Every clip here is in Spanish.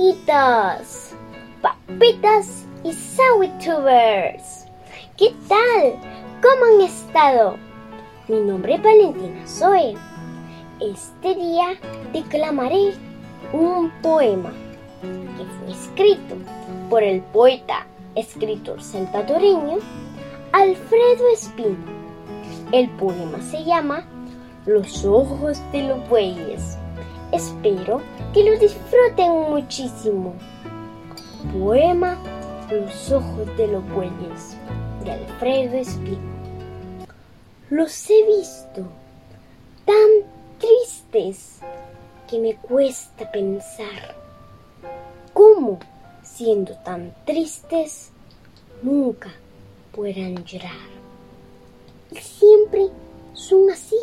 amiguitos, papitas y Sawitubers. ¿Qué tal? ¿Cómo han estado? Mi nombre es Valentina Zoe. Este día declamaré un poema que fue escrito por el poeta, escritor salvadoreño Alfredo Espino. El poema se llama Los ojos de los bueyes. Espero que lo disfruten muchísimo. Poema Los ojos de los bueyes de Alfredo Espino. Los he visto tan tristes que me cuesta pensar cómo, siendo tan tristes, nunca puedan llorar. Y siempre son así,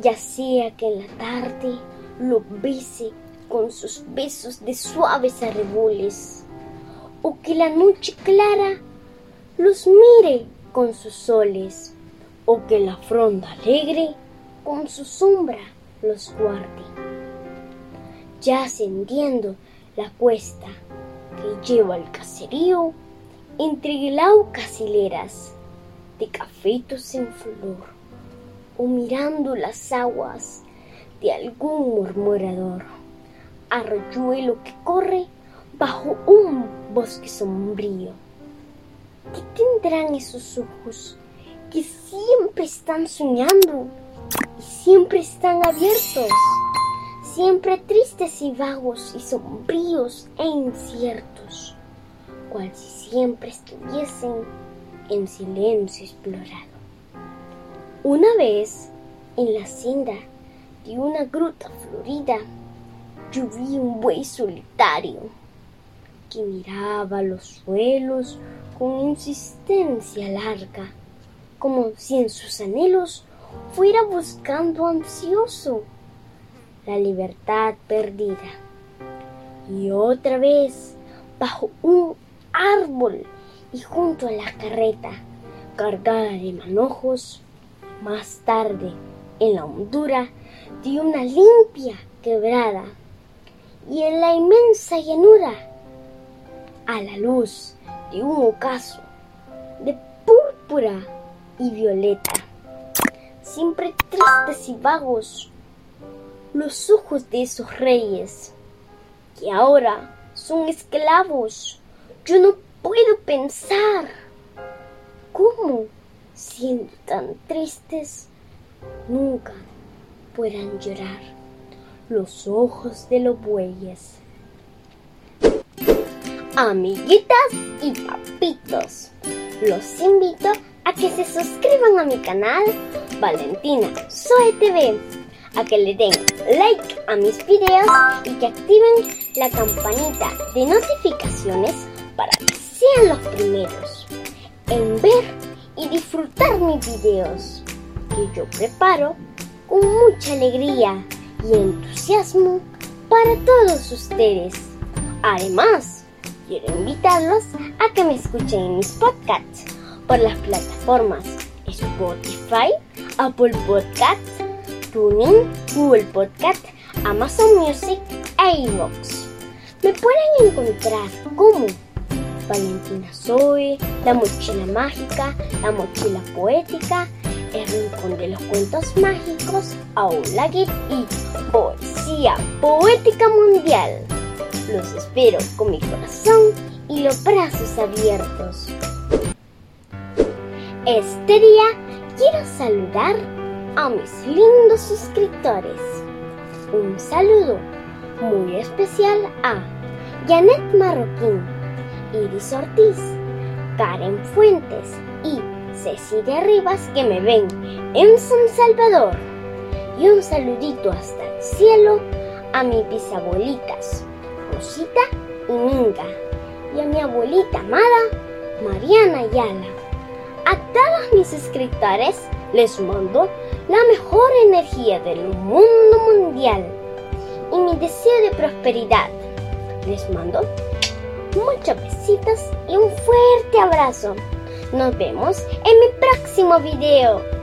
ya sea que en la tarde lo bese con sus besos de suaves arreboles, o que la noche clara los mire con sus soles, o que la fronda alegre con su sombra los guarde. Ya ascendiendo la cuesta que lleva al caserío, entre glaucas hileras de cafetos en flor, o mirando las aguas de algún murmurador, arroyuelo que corre bajo un bosque sombrío. ¿Qué tendrán esos ojos que siempre están soñando y siempre están abiertos? siempre tristes y vagos y sombríos e inciertos, cual si siempre estuviesen en silencio explorado. Una vez, en la senda una gruta florida, yo vi un buey solitario que miraba los suelos con insistencia larga, como si en sus anhelos fuera buscando ansioso la libertad perdida. Y otra vez, bajo un árbol y junto a la carreta, cargada de manojos, más tarde, en la hondura de una limpia quebrada, y en la inmensa llanura, a la luz de un ocaso de púrpura y violeta, siempre tristes y vagos, los ojos de esos reyes, que ahora son esclavos. Yo no puedo pensar cómo, siendo tan tristes, nunca puedan llorar los ojos de los bueyes. Amiguitas y papitos, los invito a que se suscriban a mi canal Valentina Soy TV a que le den like a mis videos y que activen la campanita de notificaciones para que sean los primeros en ver y disfrutar mis videos que yo preparo con mucha alegría y entusiasmo para todos ustedes. Además, quiero invitarlos a que me escuchen en mis podcasts por las plataformas Spotify, Apple Podcasts, TuneIn, Google Podcast, Amazon Music e iVoox. Me pueden encontrar como Valentina Zoe, La Mochila Mágica, La Mochila Poética, Rincón de los Cuentos Mágicos, Aula Git y Poesía Poética Mundial. Los espero con mi corazón y los brazos abiertos. Este día quiero saludar a mis lindos suscriptores. Un saludo muy especial a Janet Marroquín, Iris Ortiz, Karen Fuentes y Cecilia Rivas que me ven en San Salvador. Y un saludito hasta el cielo a mis bisabuelitas, Rosita y Minga, y a mi abuelita amada, Mariana Ayala. A todos mis suscriptores les mando la mejor energía del mundo mundial y mi deseo de prosperidad. Les mando muchos besitos y un fuerte abrazo. Nos vemos en mi próximo video.